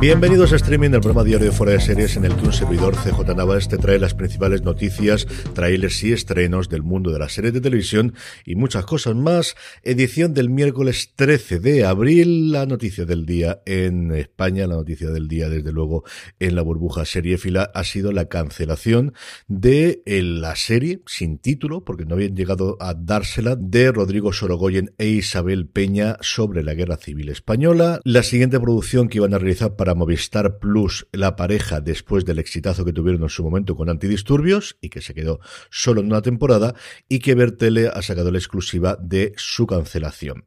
Bienvenidos a streaming del programa diario de Fuera de Series en el que un servidor CJ Navas te trae las principales noticias, trailers y estrenos del mundo de las series de televisión y muchas cosas más. Edición del miércoles 13 de abril, la noticia del día en España, la noticia del día desde luego en la burbuja seriéfila ha sido la cancelación de eh, la serie sin título, porque no habían llegado a dársela, de Rodrigo Sorogoyen e Isabel Peña sobre la Guerra Civil Española. La siguiente producción que iban a realizar para Movistar Plus la pareja después del exitazo que tuvieron en su momento con Antidisturbios y que se quedó solo en una temporada y que Bertele ha sacado la exclusiva de su cancelación.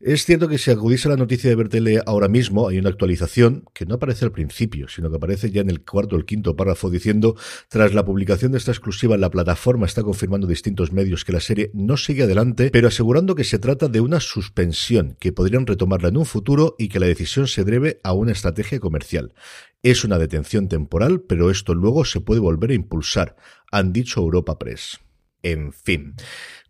Es cierto que si acudís a la noticia de Bertele ahora mismo hay una actualización que no aparece al principio, sino que aparece ya en el cuarto o el quinto párrafo diciendo tras la publicación de esta exclusiva la plataforma está confirmando distintos medios que la serie no sigue adelante, pero asegurando que se trata de una suspensión, que podrían retomarla en un futuro y que la decisión se debe a una estrategia comercial. Es una detención temporal, pero esto luego se puede volver a impulsar, han dicho Europa Press. En fin.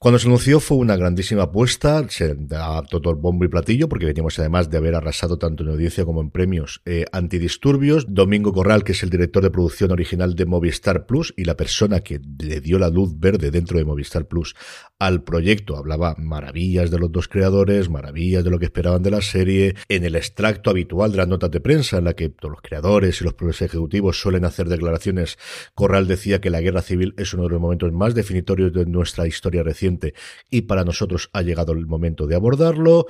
Cuando se anunció fue una grandísima apuesta, se da todo el bombo y platillo, porque veníamos además de haber arrasado tanto en audiencia como en premios eh, antidisturbios. Domingo Corral, que es el director de producción original de Movistar Plus y la persona que le dio la luz verde dentro de Movistar Plus al proyecto, hablaba maravillas de los dos creadores, maravillas de lo que esperaban de la serie, en el extracto habitual de las notas de prensa, en la que todos los creadores y los propios ejecutivos suelen hacer declaraciones, Corral decía que la guerra civil es uno de los momentos más definitorios de nuestra historia reciente y para nosotros ha llegado el momento de abordarlo.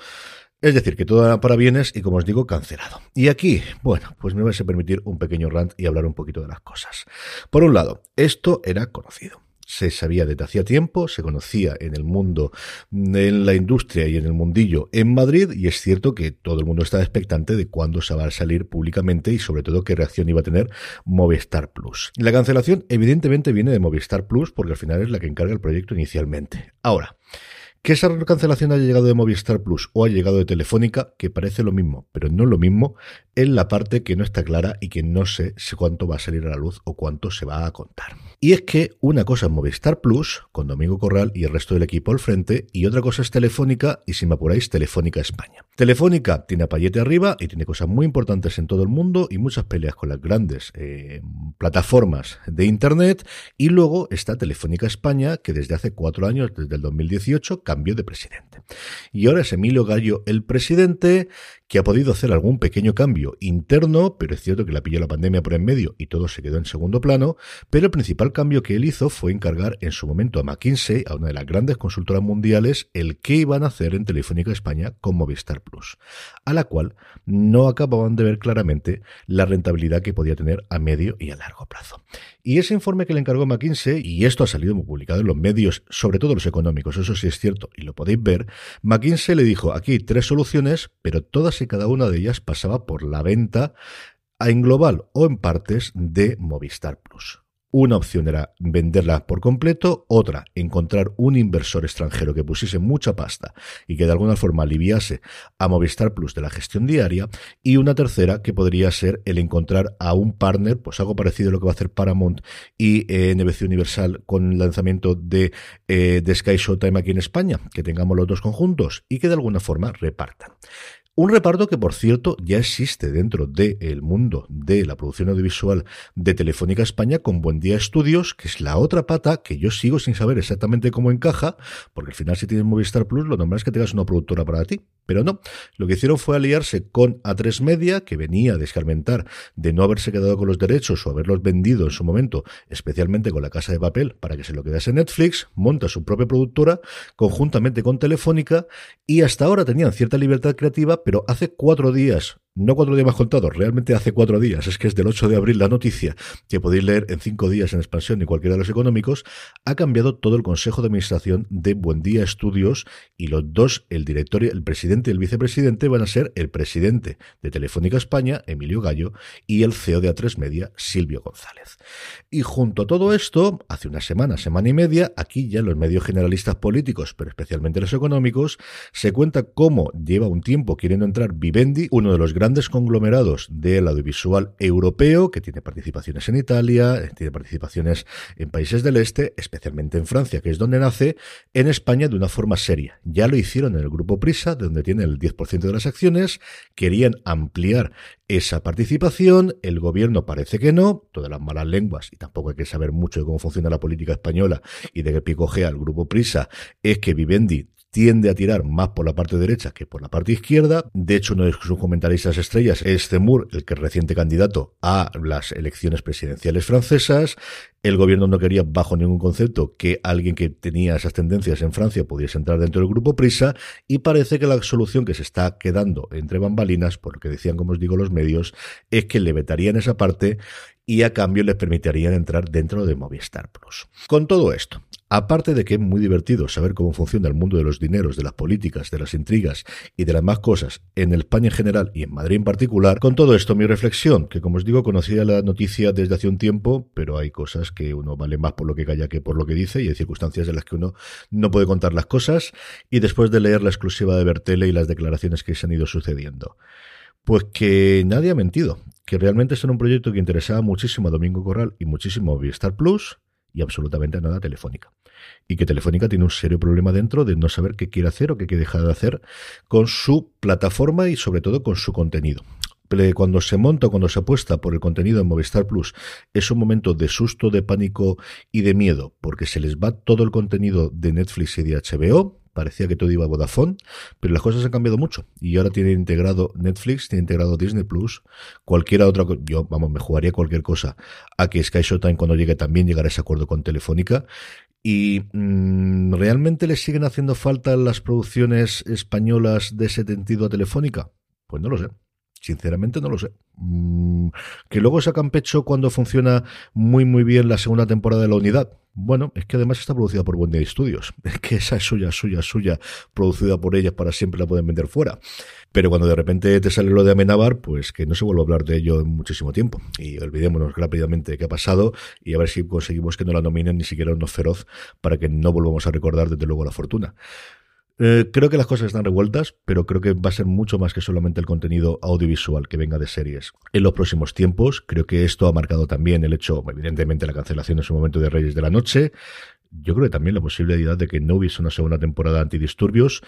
Es decir, que todo era para bienes y, como os digo, cancelado. Y aquí, bueno, pues me vais a permitir un pequeño rant y hablar un poquito de las cosas. Por un lado, esto era conocido se sabía desde hacía tiempo, se conocía en el mundo, en la industria y en el mundillo en Madrid, y es cierto que todo el mundo estaba expectante de cuándo se va a salir públicamente y sobre todo qué reacción iba a tener Movistar Plus. La cancelación evidentemente viene de Movistar Plus porque al final es la que encarga el proyecto inicialmente. Ahora, que esa cancelación haya llegado de Movistar Plus o haya llegado de Telefónica, que parece lo mismo, pero no lo mismo, es la parte que no está clara y que no sé cuánto va a salir a la luz o cuánto se va a contar. Y es que una cosa es Movistar Plus, con Domingo Corral y el resto del equipo al frente, y otra cosa es Telefónica, y si me apuráis, Telefónica España. Telefónica tiene a Payete arriba y tiene cosas muy importantes en todo el mundo y muchas peleas con las grandes eh, plataformas de Internet, y luego está Telefónica España, que desde hace cuatro años, desde el 2018, de presidente. Y ahora es Emilio Gallo el presidente, que ha podido hacer algún pequeño cambio interno, pero es cierto que la pilló la pandemia por en medio y todo se quedó en segundo plano, pero el principal cambio que él hizo fue encargar en su momento a McKinsey, a una de las grandes consultoras mundiales, el qué iban a hacer en Telefónica España con Movistar Plus, a la cual no acababan de ver claramente la rentabilidad que podía tener a medio y a largo plazo. Y ese informe que le encargó McKinsey, y esto ha salido muy publicado en los medios, sobre todo los económicos, eso sí es cierto, y lo podéis ver, McKinsey le dijo, aquí tres soluciones, pero todas y cada una de ellas pasaba por la venta en global o en partes de Movistar Plus. Una opción era venderla por completo, otra, encontrar un inversor extranjero que pusiese mucha pasta y que de alguna forma aliviase a Movistar Plus de la gestión diaria, y una tercera que podría ser el encontrar a un partner, pues algo parecido a lo que va a hacer Paramount y eh, NBC Universal con el lanzamiento de, eh, de Sky Showtime aquí en España, que tengamos los dos conjuntos y que de alguna forma repartan. Un reparto que, por cierto, ya existe dentro del mundo de la producción audiovisual de Telefónica España con Buen Día Estudios, que es la otra pata que yo sigo sin saber exactamente cómo encaja, porque al final si tienes Movistar Plus lo normal es que tengas una productora para ti. Pero no, lo que hicieron fue aliarse con A3 Media, que venía a descarmentar de no haberse quedado con los derechos o haberlos vendido en su momento, especialmente con la Casa de Papel, para que se lo quedase Netflix, monta su propia productora conjuntamente con Telefónica y hasta ahora tenían cierta libertad creativa, pero hace cuatro días no cuatro días más contados, realmente hace cuatro días, es que es del 8 de abril la noticia, que podéis leer en cinco días en expansión y cualquiera de los económicos, ha cambiado todo el Consejo de Administración de Buen Día Estudios y los dos, el directorio, el presidente y el vicepresidente, van a ser el presidente de Telefónica España, Emilio Gallo, y el CEO de A3 Media, Silvio González. Y junto a todo esto, hace una semana, semana y media, aquí ya los medios generalistas políticos, pero especialmente los económicos, se cuenta cómo lleva un tiempo queriendo entrar Vivendi, uno de los grandes grandes conglomerados del audiovisual europeo, que tiene participaciones en Italia, tiene participaciones en países del este, especialmente en Francia, que es donde nace, en España de una forma seria. Ya lo hicieron en el grupo Prisa, de donde tiene el 10% de las acciones, querían ampliar esa participación, el gobierno parece que no, todas las malas lenguas, y tampoco hay que saber mucho de cómo funciona la política española y de qué picojea el grupo Prisa, es que Vivendi tiende a tirar más por la parte derecha que por la parte izquierda. De hecho, uno de sus comentaristas estrellas es Zemmour, el que es reciente candidato a las elecciones presidenciales francesas. El gobierno no quería, bajo ningún concepto, que alguien que tenía esas tendencias en Francia pudiese entrar dentro del grupo Prisa y parece que la solución que se está quedando entre bambalinas, por lo que decían, como os digo, los medios, es que le vetarían esa parte y a cambio les permitirían entrar dentro de Movistar Plus. Con todo esto, Aparte de que es muy divertido saber cómo funciona el mundo de los dineros, de las políticas, de las intrigas y de las más cosas en España en general y en Madrid en particular, con todo esto mi reflexión, que como os digo conocía la noticia desde hace un tiempo, pero hay cosas que uno vale más por lo que calla que por lo que dice y hay circunstancias en las que uno no puede contar las cosas y después de leer la exclusiva de Bertele y las declaraciones que se han ido sucediendo. Pues que nadie ha mentido, que realmente es un proyecto que interesaba muchísimo a Domingo Corral y muchísimo a Movistar Plus, y absolutamente nada Telefónica. Y que Telefónica tiene un serio problema dentro de no saber qué quiere hacer o qué quiere dejar de hacer con su plataforma y sobre todo con su contenido cuando se monta, cuando se apuesta por el contenido en Movistar Plus, es un momento de susto, de pánico y de miedo, porque se les va todo el contenido de Netflix y de HBO, parecía que todo iba a Vodafone, pero las cosas han cambiado mucho. Y ahora tiene integrado Netflix, tiene integrado Disney Plus, cualquiera otra, yo vamos, me jugaría cualquier cosa a que Sky Showtime cuando llegue también llegará a ese acuerdo con Telefónica. Y mm, realmente le siguen haciendo falta las producciones españolas de ese sentido a Telefónica, pues no lo sé. Sinceramente no lo sé. Mm, que luego sacan pecho cuando funciona muy muy bien la segunda temporada de la unidad. Bueno, es que además está producida por Buen Día Studios. Es que esa es suya, suya, suya, producida por ellas para siempre la pueden vender fuera. Pero cuando de repente te sale lo de Amenábar, pues que no se vuelva a hablar de ello en muchísimo tiempo. Y olvidémonos rápidamente de qué ha pasado y a ver si conseguimos que no la nominen ni siquiera unos feroz para que no volvamos a recordar desde luego la fortuna. Eh, creo que las cosas están revueltas, pero creo que va a ser mucho más que solamente el contenido audiovisual que venga de series. En los próximos tiempos, creo que esto ha marcado también el hecho, evidentemente, la cancelación en su momento de Reyes de la Noche, yo creo que también la posibilidad de que no hubiese una segunda temporada de antidisturbios.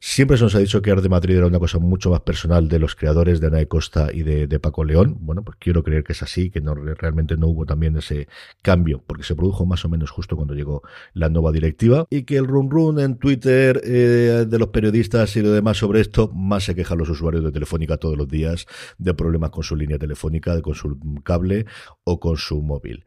Siempre se nos ha dicho que Arte Madrid era una cosa mucho más personal de los creadores de Ana Costa y de, Paco León. Bueno, pues quiero creer que es así, que no, realmente no hubo también ese cambio, porque se produjo más o menos justo cuando llegó la nueva directiva. Y que el run run en Twitter eh, de los periodistas y lo demás sobre esto, más se quejan los usuarios de Telefónica todos los días de problemas con su línea telefónica, con su cable o con su móvil.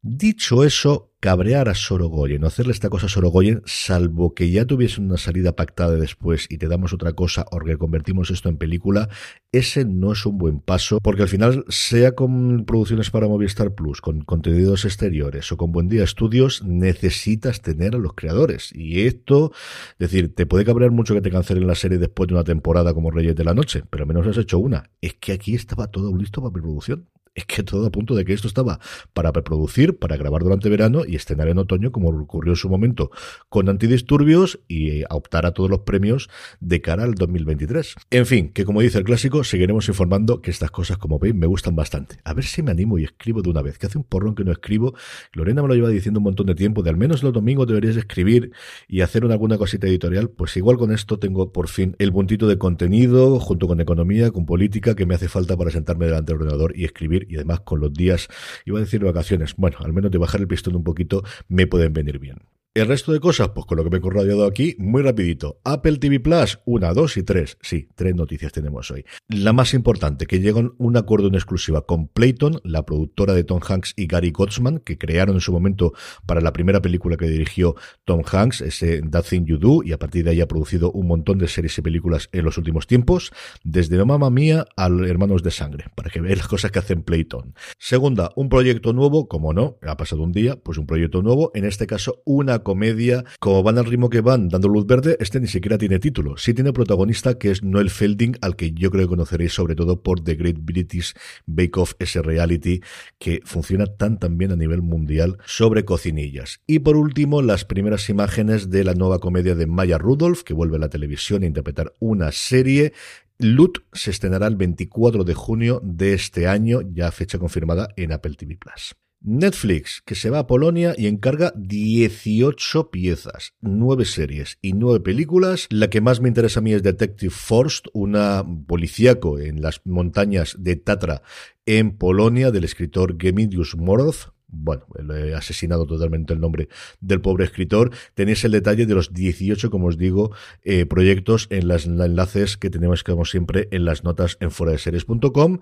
Dicho eso, cabrear a Sorogoyen, hacerle esta cosa a Sorogoyen, salvo que ya tuviesen una salida pactada después y te damos otra cosa o que convertimos esto en película, ese no es un buen paso, porque al final, sea con producciones para Movistar Plus, con contenidos exteriores o con Buen Día Estudios, necesitas tener a los creadores. Y esto, es decir, te puede cabrear mucho que te cancelen la serie después de una temporada como Reyes de la Noche, pero al menos has hecho una. Es que aquí estaba todo listo para preproducción es que todo a punto de que esto estaba para preproducir, para grabar durante verano y estrenar en otoño, como ocurrió en su momento con Antidisturbios y optar a todos los premios de cara al 2023. En fin, que como dice el clásico, seguiremos informando que estas cosas, como veis, me gustan bastante. A ver si me animo y escribo de una vez, que hace un porrón que no escribo. Lorena me lo lleva diciendo un montón de tiempo, de al menos los domingos deberías escribir y hacer una, alguna cosita editorial. Pues igual con esto tengo por fin el puntito de contenido, junto con economía, con política, que me hace falta para sentarme delante del ordenador y escribir. Y además con los días, iba a decir vacaciones, bueno, al menos de bajar el pistón un poquito, me pueden venir bien. El resto de cosas, pues con lo que me he corrodeado aquí, muy rapidito. Apple TV Plus, una, dos y tres. Sí, tres noticias tenemos hoy. La más importante, que llegan un acuerdo en exclusiva con Playton, la productora de Tom Hanks y Gary Gottsman, que crearon en su momento para la primera película que dirigió Tom Hanks, ese That Thing You Do, y a partir de ahí ha producido un montón de series y películas en los últimos tiempos, desde Mamma Mía al Hermanos de Sangre, para que veáis las cosas que hacen Playton. Segunda, un proyecto nuevo, como no, ha pasado un día, pues un proyecto nuevo, en este caso una comedia, como van al ritmo que van, dando luz verde, este ni siquiera tiene título. Sí tiene protagonista que es Noel Felding, al que yo creo que conoceréis sobre todo por The Great British Bake Off, ese reality que funciona tan tan bien a nivel mundial sobre cocinillas. Y por último, las primeras imágenes de la nueva comedia de Maya Rudolph, que vuelve a la televisión a interpretar una serie Loot se estrenará el 24 de junio de este año, ya fecha confirmada en Apple TV Plus. Netflix, que se va a Polonia y encarga 18 piezas, 9 series y 9 películas. La que más me interesa a mí es Detective Forst, una policíaco en las montañas de Tatra en Polonia del escritor Gemidius Moroz, bueno, he asesinado totalmente el nombre del pobre escritor. Tenéis el detalle de los 18, como os digo, eh, proyectos en los enlaces que tenemos, como siempre, en las notas en foradeseries.com.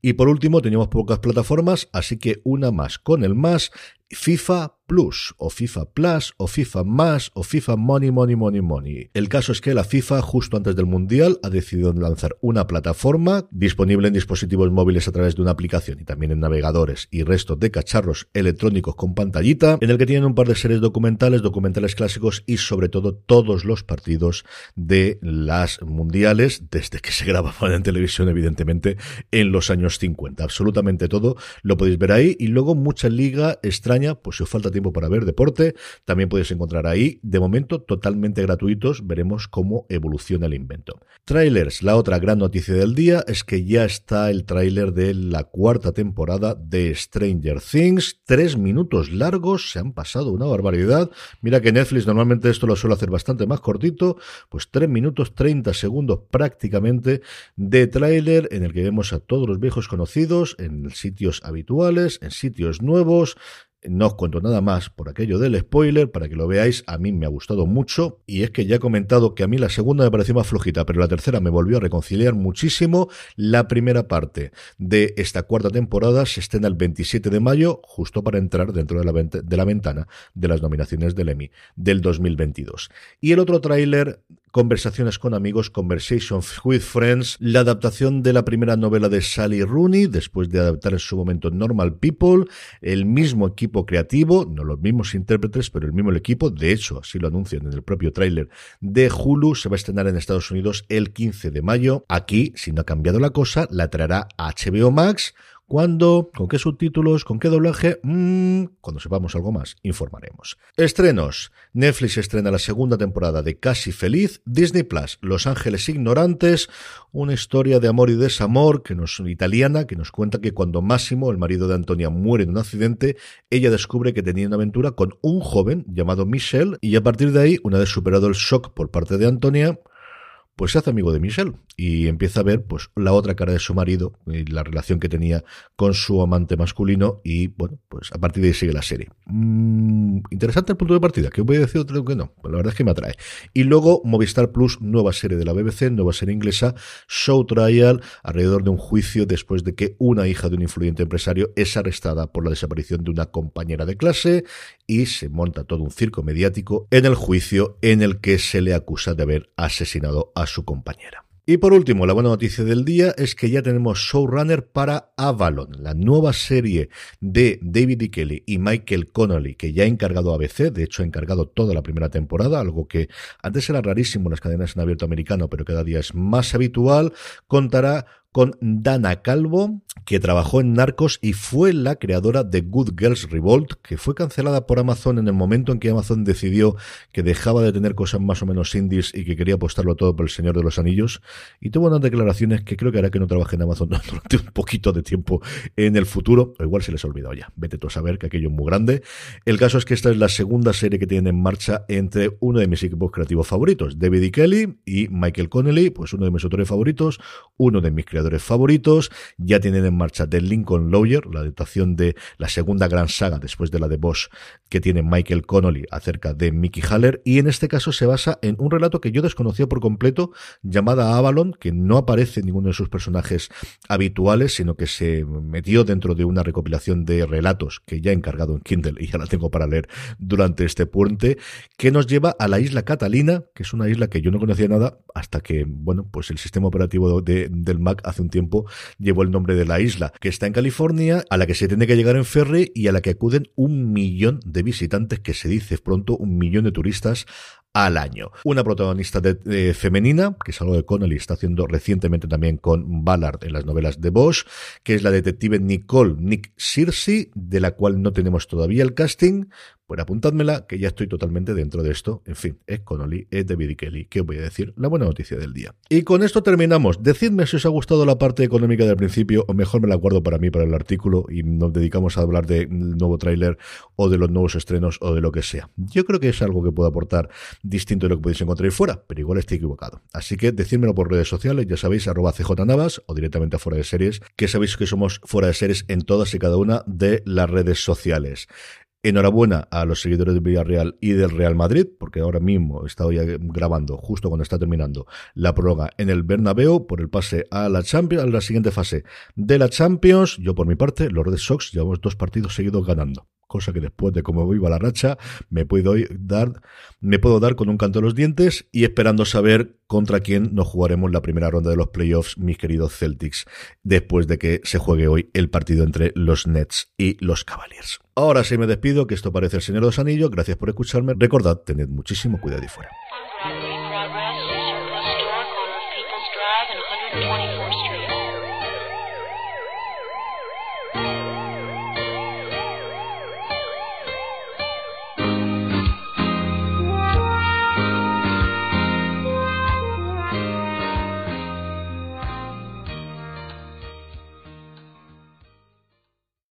Y por último, tenemos pocas plataformas, así que una más con el más. FIFA Plus o FIFA Plus o FIFA Más o FIFA Money Money Money Money. El caso es que la FIFA justo antes del Mundial ha decidido lanzar una plataforma disponible en dispositivos móviles a través de una aplicación y también en navegadores y resto de cacharros electrónicos con pantallita en el que tienen un par de series documentales, documentales clásicos y sobre todo todos los partidos de las mundiales desde que se grababan en televisión evidentemente en los años 50. Absolutamente todo lo podéis ver ahí y luego mucha liga extraña pues si os falta tiempo para ver deporte, también podéis encontrar ahí, de momento totalmente gratuitos, veremos cómo evoluciona el invento. Trailers, la otra gran noticia del día es que ya está el tráiler de la cuarta temporada de Stranger Things, tres minutos largos, se han pasado una barbaridad, mira que Netflix normalmente esto lo suele hacer bastante más cortito, pues tres minutos 30 segundos prácticamente de tráiler en el que vemos a todos los viejos conocidos en sitios habituales, en sitios nuevos, no os cuento nada más por aquello del spoiler, para que lo veáis, a mí me ha gustado mucho, y es que ya he comentado que a mí la segunda me pareció más flojita, pero la tercera me volvió a reconciliar muchísimo. La primera parte de esta cuarta temporada se estrena el 27 de mayo, justo para entrar dentro de la, de la ventana de las nominaciones del Emmy del 2022. Y el otro tráiler Conversaciones con amigos, Conversations with Friends, la adaptación de la primera novela de Sally Rooney, después de adaptar en su momento Normal People, el mismo equipo creativo, no los mismos intérpretes, pero el mismo equipo, de hecho, así lo anuncian en el propio tráiler de Hulu, se va a estrenar en Estados Unidos el 15 de mayo. Aquí, si no ha cambiado la cosa, la traerá HBO Max ¿Cuándo? ¿Con qué subtítulos? ¿Con qué doblaje? Mm, cuando sepamos algo más, informaremos. Estrenos. Netflix estrena la segunda temporada de Casi Feliz. Disney Plus, Los Ángeles Ignorantes. Una historia de amor y desamor que nos, italiana que nos cuenta que cuando Máximo, el marido de Antonia, muere en un accidente, ella descubre que tenía una aventura con un joven llamado Michelle y a partir de ahí, una vez superado el shock por parte de Antonia, pues se hace amigo de Michelle y empieza a ver pues la otra cara de su marido y la relación que tenía con su amante masculino y bueno, pues a partir de ahí sigue la serie. Mm, interesante el punto de partida, que voy a decir otro que no, pues la verdad es que me atrae. Y luego Movistar Plus, nueva serie de la BBC, nueva serie inglesa, Show Trial, alrededor de un juicio después de que una hija de un influyente empresario es arrestada por la desaparición de una compañera de clase y se monta todo un circo mediático en el juicio en el que se le acusa de haber asesinado a su compañera. Y por último, la buena noticia del día es que ya tenemos showrunner para Avalon, la nueva serie de David E. Kelly y Michael Connolly, que ya ha encargado ABC, de hecho ha encargado toda la primera temporada, algo que antes era rarísimo en las cadenas en abierto americano, pero cada día es más habitual, contará con Dana Calvo, que trabajó en Narcos y fue la creadora de Good Girls Revolt, que fue cancelada por Amazon en el momento en que Amazon decidió que dejaba de tener cosas más o menos indies y que quería apostarlo todo por el Señor de los Anillos. Y tuvo unas declaraciones que creo que hará que no trabaje en Amazon durante un poquito de tiempo en el futuro, igual se les ha olvidado ya. Vete tú a saber que aquello es muy grande. El caso es que esta es la segunda serie que tienen en marcha entre uno de mis equipos creativos favoritos, David y Kelly, y Michael Connelly, pues uno de mis autores favoritos, uno de mis favoritos. Ya tienen en marcha The Lincoln Lawyer, la adaptación de la segunda gran saga después de la de Bosch que tiene Michael Connolly acerca de Mickey Haller, y en este caso se basa en un relato que yo desconocía por completo, llamada Avalon, que no aparece en ninguno de sus personajes habituales, sino que se metió dentro de una recopilación de relatos que ya he encargado en Kindle y ya la tengo para leer durante este puente, que nos lleva a la isla Catalina, que es una isla que yo no conocía nada hasta que, bueno, pues el sistema operativo de, del Mac hace un tiempo llevó el nombre de la isla, que está en California, a la que se tiene que llegar en ferry y a la que acuden un millón de visitantes, que se dice pronto un millón de turistas al año. Una protagonista femenina, que es algo de Connelly, está haciendo recientemente también con Ballard en las novelas de Bosch, que es la detective Nicole Nick Searcy, de la cual no tenemos todavía el casting, pues apuntádmela, que ya estoy totalmente dentro de esto. En fin, es Connolly, es David y Kelly. ¿Qué os voy a decir? La buena noticia del día. Y con esto terminamos. Decidme si os ha gustado la parte económica del principio, o mejor me la guardo para mí, para el artículo, y nos dedicamos a hablar del nuevo tráiler, o de los nuevos estrenos, o de lo que sea. Yo creo que es algo que puede aportar distinto de lo que podéis encontrar ahí fuera, pero igual estoy equivocado. Así que decídmelo por redes sociales, ya sabéis, arroba cjnavas, o directamente a fuera de series, que sabéis que somos fuera de series en todas y cada una de las redes sociales. Enhorabuena a los seguidores del Villarreal y del Real Madrid, porque ahora mismo he estado ya grabando, justo cuando está terminando, la prórroga en el Bernabéu por el pase a la Champions, a la siguiente fase de la Champions. Yo por mi parte, los Red Sox llevamos dos partidos seguidos ganando cosa que después de cómo iba la racha me puedo dar me puedo dar con un canto de los dientes y esperando saber contra quién nos jugaremos la primera ronda de los playoffs, mis queridos Celtics, después de que se juegue hoy el partido entre los Nets y los Cavaliers. Ahora sí me despido, que esto parece el Señor de los Anillos, gracias por escucharme, recordad, tened muchísimo cuidado y fuera.